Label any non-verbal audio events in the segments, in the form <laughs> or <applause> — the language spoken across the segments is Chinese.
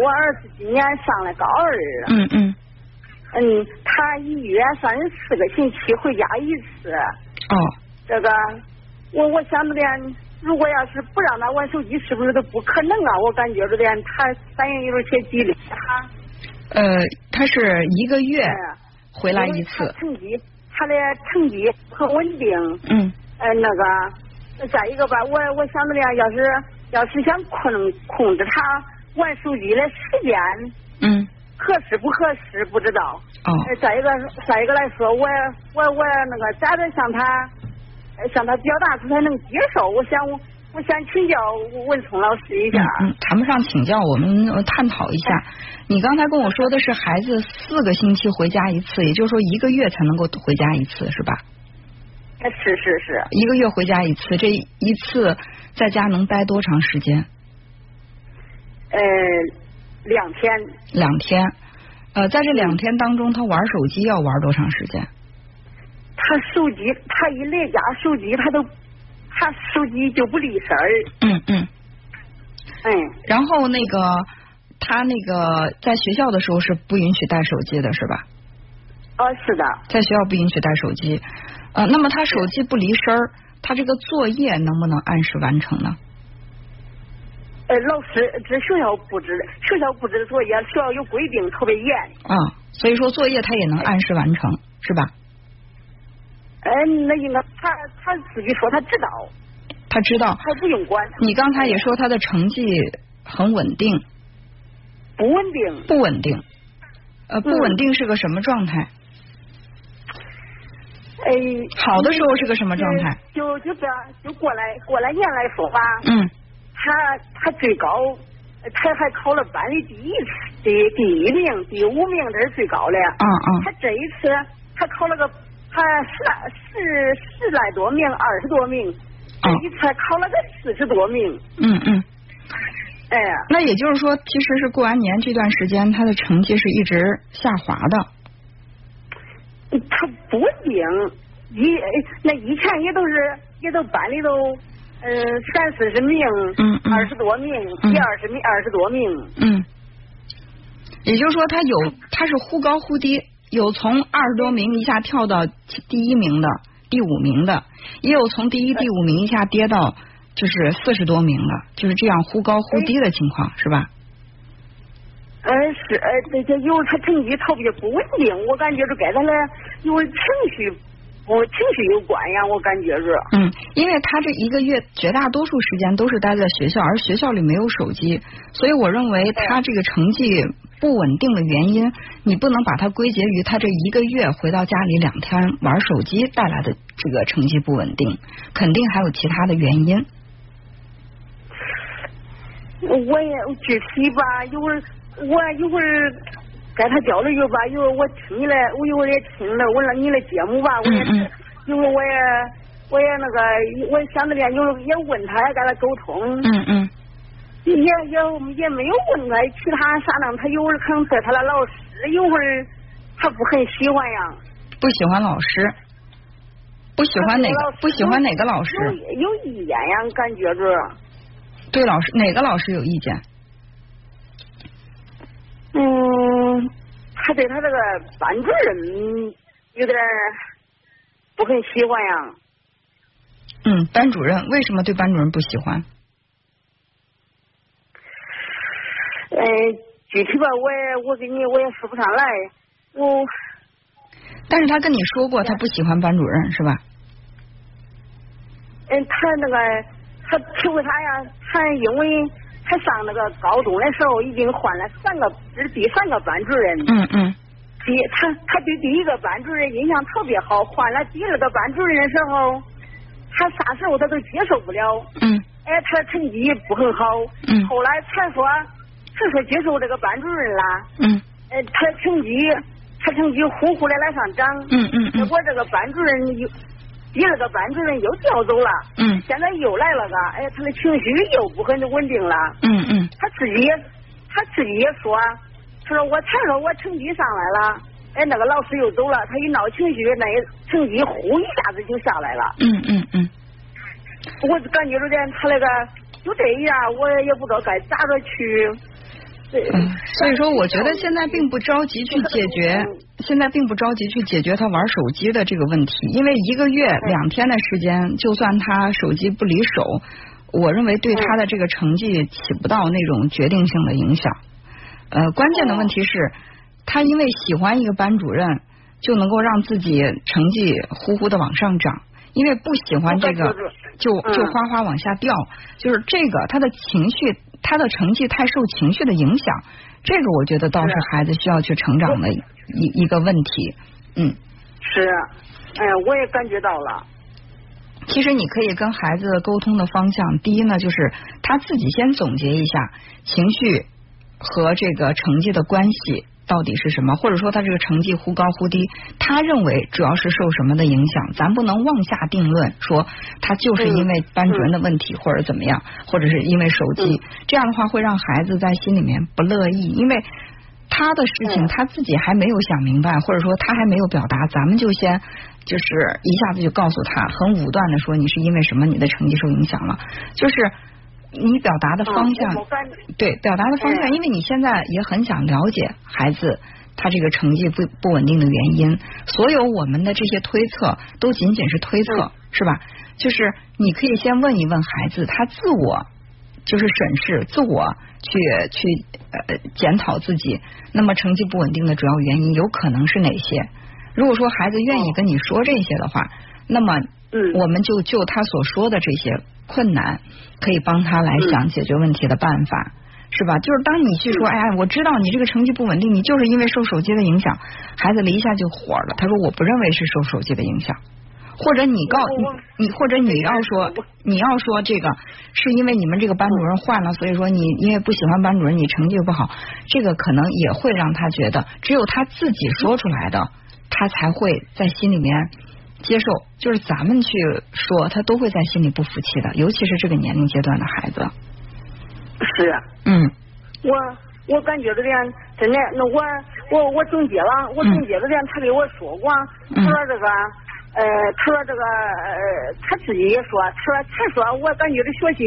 我儿子今年上了高二了。嗯嗯。嗯，他一月三十四个星期回家一次。哦。这个，我我想着点，如果要是不让他玩手机，是不是都不可能啊？我感觉着点，他反应有点些激烈哈。呃，他是一个月回来一次。成绩，他的成绩很稳定。嗯。呃，那个，再一个吧，我我想着点，要是要是想控控制他玩手机的时间。嗯。合适不合适不知道。哦。再一个，再一个来说，我我我那个咋的向他向他表达出他能接受？我想我我想请教文聪老师一下。嗯，谈不上请教，我们探讨一下。你刚才跟我说的是孩子四个星期回家一次，也就是说一个月才能够回家一次，是吧？是是是。一个月回家一次，这一次在家能待多长时间？呃。两天，两天，呃，在这两天当中，他玩手机要玩多长时间？他手机，他一来家，手机他都，他手机就不离身儿。嗯嗯。嗯。然后那个，他那个在学校的时候是不允许带手机的，是吧？哦，是的。在学校不允许带手机，呃，那么他手机不离身儿，他这个作业能不能按时完成呢？呃，老师，这学校布置的，学校布置的作业，学校有规定，特别严。啊，所以说作业他也能按时完成，是吧？嗯，那应该他他自己说他知道。他知道。他不用管。你刚才也说他的成绩很稳定。不稳定。不稳定。呃，不稳定是个什么状态？哎。好的时候是个什么状态？就就这，就过来过来年来说吧。嗯。他他最高，他还考了班里第一第第一名、第五名，这是最高的。嗯嗯。他这一次他考了个，他十来十十来多名，二十多名。这一次考了个四十多名。嗯嗯。哎。那也就是说，其实是过完年这段时间，他的成绩是一直下滑的。他不稳定，以那以前也都是，也都班里都。呃，三四十名，嗯嗯，二十多名，第二十名，二十多名。嗯，也就是说，他有他是忽高忽低，有从二十多名一下跳到第一名的，第五名的，也有从第一、第五名一下跌到就是四十多名的，就是这样忽高忽低的情况，是吧？呃，是，呃，这些有他成绩特别不稳定，我感觉是跟他的有情绪。我情绪有关呀，我感觉是。嗯，因为他这一个月绝大多数时间都是待在学校，而学校里没有手机，所以我认为他这个成绩不稳定的原因，你不能把它归结于他这一个月回到家里两天玩手机带来的这个成绩不稳定，肯定还有其他的原因。我也具体吧，一会儿我一会儿。跟他交流一吧，一会儿我听你的，我一会儿也听了我那你的节目吧，我也是，因为我也我也那个，我想着点，有也问他，跟他沟通。嗯嗯。也也也没有问他其他啥呢，他有会儿可能对他的老师，有会儿他不很喜欢呀。不喜欢老师。不喜欢哪个？不喜欢哪个老师？有有意见呀，感觉着。对老师，哪个老师有意见？嗯，他对他这个班主任有点不很喜欢呀。嗯，班主任为什么对班主任不喜欢？嗯，具体吧，我也我给你我也说不上来。我。但是他跟你说过，他不喜欢班主任是吧？嗯，他那个他他为啥呀？他因为。他上那个高中的时候，已经换了三个，这是第三个班主任。嗯嗯。第他他对第一个班主任印象特别好，换了第二个班主任的时候，他啥时候他都接受不了。嗯。哎，他的成绩不很好。嗯。后来才说，才说接受这个班主任了。嗯。哎，他的成绩，他成绩呼呼的来上涨。嗯嗯嗯。结果这个班主任又。第二个班主任又调走了，嗯，现在又来了个，哎，他的情绪又不很稳定了，嗯嗯，他自己也，他自己也说，他说我才说我成绩上来了，哎，那个老师又走了，他一闹情绪，那成绩呼一下子就下来了，嗯嗯嗯，我感觉着点他那个就这样，我也不知道该咋着去，嗯，所以说我觉得现在并不着急去解决，现在并不着急去解决他玩手机的这个问题，因为一个月两天的时间，就算他手机不离手，我认为对他的这个成绩起不到那种决定性的影响。呃，关键的问题是，他因为喜欢一个班主任，就能够让自己成绩呼呼的往上涨，因为不喜欢这个，就就哗哗往下掉，就是这个他的情绪。他的成绩太受情绪的影响，这个我觉得倒是孩子需要去成长的一一个问题。嗯，是，哎呀，我也感觉到了。其实你可以跟孩子沟通的方向，第一呢，就是他自己先总结一下情绪和这个成绩的关系。到底是什么？或者说他这个成绩忽高忽低，他认为主要是受什么的影响？咱不能妄下定论，说他就是因为班主任的问题，或者怎么样，或者是因为手机，这样的话会让孩子在心里面不乐意，因为他的事情他自己还没有想明白，或者说他还没有表达，咱们就先就是一下子就告诉他，很武断的说你是因为什么你的成绩受影响了，就是。你表达的方向，对表达的方向，因为你现在也很想了解孩子他这个成绩不不稳定的原因，所有我们的这些推测都仅仅是推测，是吧？就是你可以先问一问孩子，他自我就是审视自我，去去呃检讨自己，那么成绩不稳定的主要原因有可能是哪些？如果说孩子愿意跟你说这些的话，那么我们就就他所说的这些。困难可以帮他来想解决问题的办法，是吧？就是当你去说，哎呀，我知道你这个成绩不稳定，你就是因为受手机的影响，孩子一下就火了。他说我不认为是受手机的影响，或者你告你，或者你要说你要说这个是因为你们这个班主任换了，所以说你因为不喜欢班主任，你成绩不好，这个可能也会让他觉得只有他自己说出来的，他才会在心里面。接受就是咱们去说，他都会在心里不服气的，尤其是这个年龄阶段的孩子。是。嗯。我我感觉这样真的，那我我我总结了，我总结这样，他给我说过，他说这个呃，他说这个呃，他自己也说，他说他说我感觉这学习。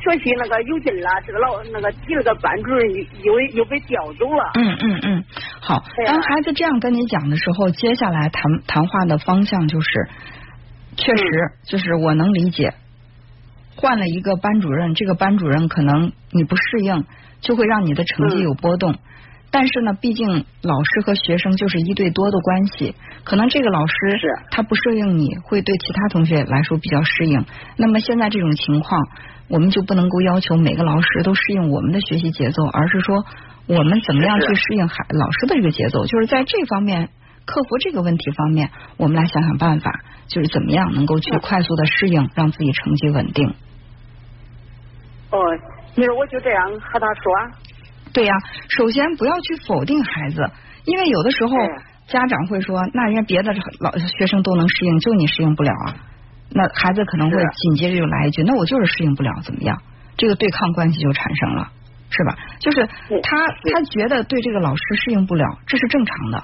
学习那个有劲了，这个老那个第二个班主任又又被调走了。嗯嗯嗯，好。当孩子这样跟你讲的时候，接下来谈谈话的方向就是，确实就是我能理解，换了一个班主任，这个班主任可能你不适应，就会让你的成绩有波动。但是呢，毕竟老师和学生就是一对多的关系，可能这个老师他不适应你，会对其他同学来说比较适应。那么现在这种情况，我们就不能够要求每个老师都适应我们的学习节奏，而是说我们怎么样去适应孩老师的这个节奏，就是在这方面克服这个问题方面，我们来想想办法，就是怎么样能够去快速的适应，让自己成绩稳定。哦，你说我就这样和他说。对呀，首先不要去否定孩子，因为有的时候家长会说，那人家别的老学生都能适应，就你适应不了啊。那孩子可能会紧接着就来一句，那我就是适应不了，怎么样？这个对抗关系就产生了，是吧？就是他他觉得对这个老师适应不了，这是正常的。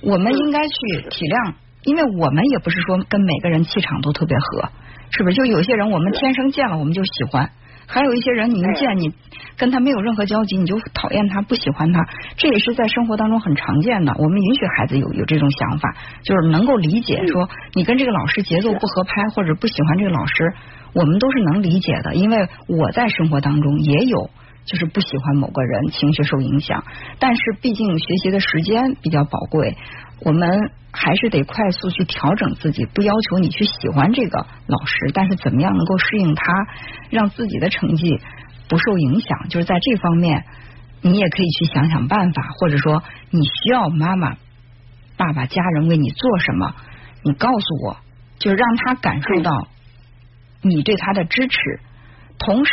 我们应该去体谅，因为我们也不是说跟每个人气场都特别合，是不是？就有些人我们天生见了我们就喜欢。还有一些人，你一见你跟他没有任何交集，你就讨厌他、不喜欢他，这也是在生活当中很常见的。我们允许孩子有有这种想法，就是能够理解说你跟这个老师节奏不合拍，或者不喜欢这个老师，我们都是能理解的。因为我在生活当中也有。就是不喜欢某个人，情绪受影响。但是毕竟学习的时间比较宝贵，我们还是得快速去调整自己。不要求你去喜欢这个老师，但是怎么样能够适应他，让自己的成绩不受影响？就是在这方面，你也可以去想想办法，或者说你需要妈妈、爸爸、家人为你做什么，你告诉我，就让他感受到你对他的支持，同时。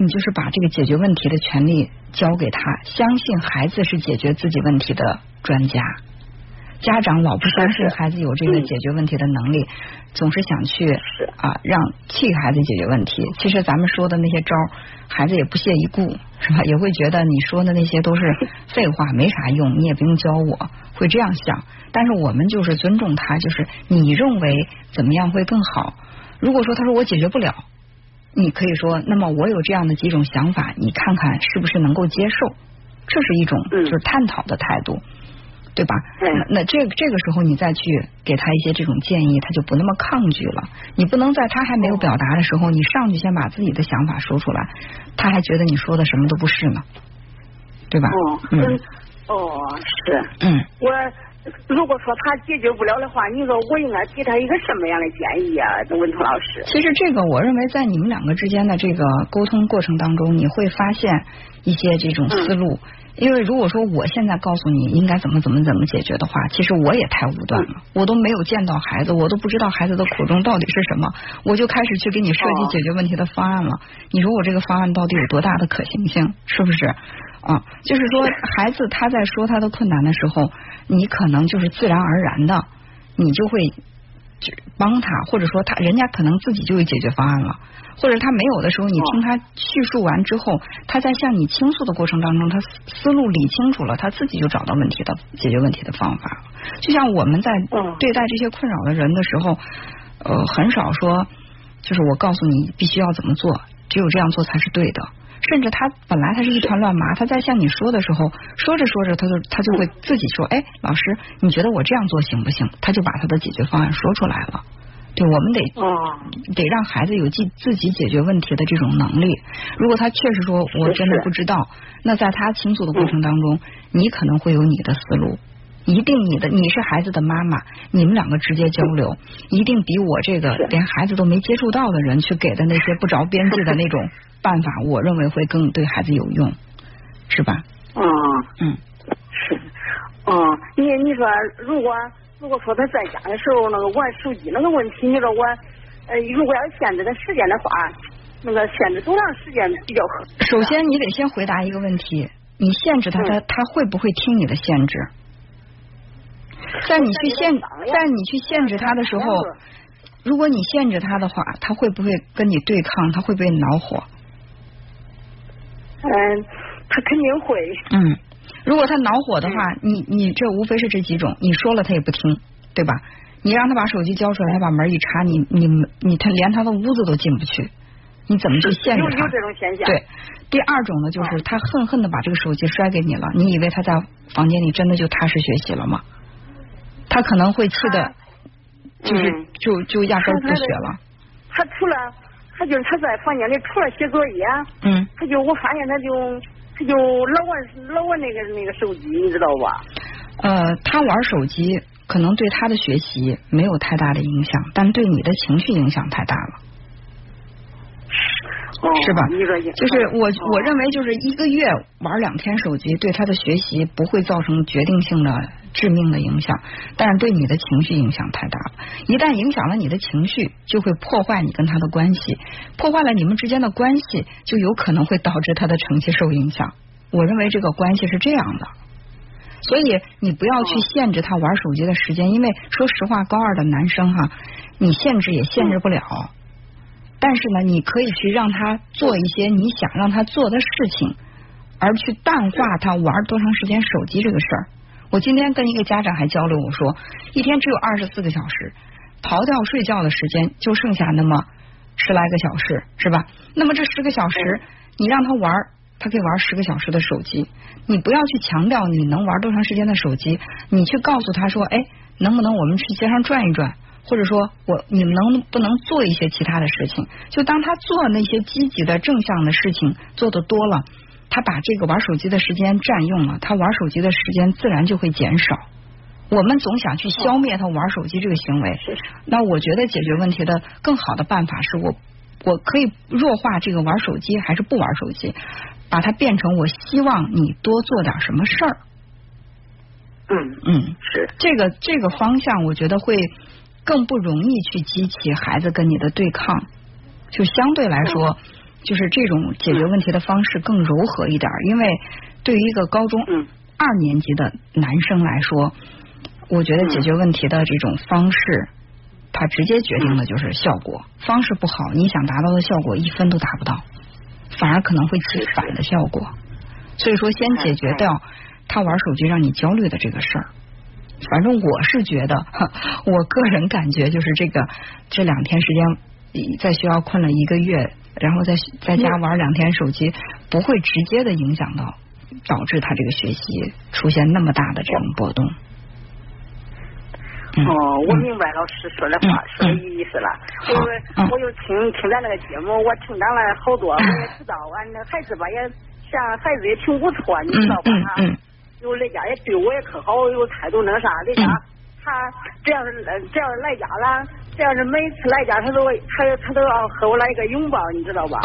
你就是把这个解决问题的权利交给他，相信孩子是解决自己问题的专家。家长老不相信孩子有这个解决问题的能力，总是想去啊让替孩子解决问题。其实咱们说的那些招，孩子也不屑一顾，是吧？也会觉得你说的那些都是 <laughs> 废话，没啥用，你也不用教我，会这样想。但是我们就是尊重他，就是你认为怎么样会更好？如果说他说我解决不了。你可以说，那么我有这样的几种想法，你看看是不是能够接受？这是一种就是探讨的态度，对吧？那这这个时候你再去给他一些这种建议，他就不那么抗拒了。你不能在他还没有表达的时候，你上去先把自己的想法说出来，他还觉得你说的什么都不是呢，对吧？哦，嗯，哦，是，嗯，我。<laughs> 如果说他解决不了的话，你说我应该给他一个什么样的建议啊？文涛老师，其实这个我认为在你们两个之间的这个沟通过程当中，你会发现一些这种思路。因为如果说我现在告诉你应该怎么怎么怎么解决的话，其实我也太武断了。我都没有见到孩子，我都不知道孩子的苦衷到底是什么，我就开始去给你设计解决问题的方案了。你说我这个方案到底有多大的可行性？是不是？啊，就是说孩子他在说他的困难的时候。你可能就是自然而然的，你就会帮他，或者说他人家可能自己就有解决方案了，或者他没有的时候，你听他叙述完之后，他在向你倾诉的过程当中，他思路理清楚了，他自己就找到问题的解决问题的方法。就像我们在对待这些困扰的人的时候，呃，很少说就是我告诉你必须要怎么做，只有这样做才是对的。甚至他本来他是一团乱麻，他在向你说的时候，说着说着，他就他就会自己说：“哎，老师，你觉得我这样做行不行？”他就把他的解决方案说出来了。对，我们得得让孩子有自自己解决问题的这种能力。如果他确实说我真的不知道，那在他倾诉的过程当中，你可能会有你的思路。一定你的你是孩子的妈妈，你们两个直接交流，一定比我这个连孩子都没接触到的人去给的那些不着边际的那种。办法，我认为会更对孩子有用，是吧？嗯嗯，是，嗯，你你说，如果如果说他在家的时候那个玩手机那个问题，你说我呃，如果要限制他时间的话，那个限制多长时间比较合适？首先，你得先回答一个问题：你限制他，他他会不会听你的限制？在你去限在你去限制他的时候，如果你限制他的话，他会不会跟你对抗？他会不会恼火？嗯，他肯定会。嗯，如果他恼火的话，你你这无非是这几种，你说了他也不听，对吧？你让他把手机交出来，他把门一插，你你你他连他的屋子都进不去，你怎么去限制他？有这种现象。对，第二种呢，就是他恨恨的把这个手机摔给你了，你以为他在房间里真的就踏实学习了吗？他可能会气的，就是就就压根不学了。他除了。他就是他在房间里除了写作业，嗯，他就我发现他就他就老玩老玩那个那个手机，你知道吧？呃，他玩手机可能对他的学习没有太大的影响，但对你的情绪影响太大了，是吧？就是我我认为就是一个月玩两天手机，对他的学习不会造成决定性的。致命的影响，但是对你的情绪影响太大了。一旦影响了你的情绪，就会破坏你跟他的关系，破坏了你们之间的关系，就有可能会导致他的成绩受影响。我认为这个关系是这样的，所以你不要去限制他玩手机的时间，因为说实话，高二的男生哈，你限制也限制不了。但是呢，你可以去让他做一些你想让他做的事情，而去淡化他玩多长时间手机这个事儿。我今天跟一个家长还交流，我说一天只有二十四个小时，逃掉睡觉的时间就剩下那么十来个小时，是吧？那么这十个小时，你让他玩，他可以玩十个小时的手机。你不要去强调你能玩多长时间的手机，你去告诉他说，哎，能不能我们去街上转一转，或者说我你们能不能做一些其他的事情？就当他做那些积极的正向的事情做的多了。他把这个玩手机的时间占用了，他玩手机的时间自然就会减少。我们总想去消灭他玩手机这个行为，那我觉得解决问题的更好的办法是我我可以弱化这个玩手机还是不玩手机，把它变成我希望你多做点什么事儿。嗯嗯，是这个这个方向，我觉得会更不容易去激起孩子跟你的对抗，就相对来说。就是这种解决问题的方式更柔和一点，因为对于一个高中二年级的男生来说，我觉得解决问题的这种方式，他直接决定的就是效果。方式不好，你想达到的效果一分都达不到，反而可能会起反的效果。所以说，先解决掉他玩手机让你焦虑的这个事儿。反正我是觉得，我个人感觉就是这个这两天时间在学校困了一个月。然后在在家玩两天手机，不会直接的影响到，导致他这个学习出现那么大的这种波动。哦，我明白老师说的话，说的意思了。我又我又听听咱那个节目，我成长了好多，我也知道，俺那孩子吧也像孩子也挺不错，你知道吧？哈，有人家也对我也可好，有态度那个啥，人家他只要是只要是来家了，只要是每次来家，他都他他都要和我来一个拥抱，你知道吧？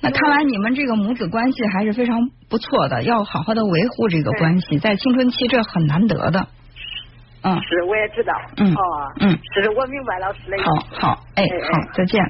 那看来你们这个母子关系还是非常不错的，要好好的维护这个关系，在青春期这很难得的。嗯，是，我也知道。嗯，哦，嗯，是我明白老师的意思。好好，哎，好，再见。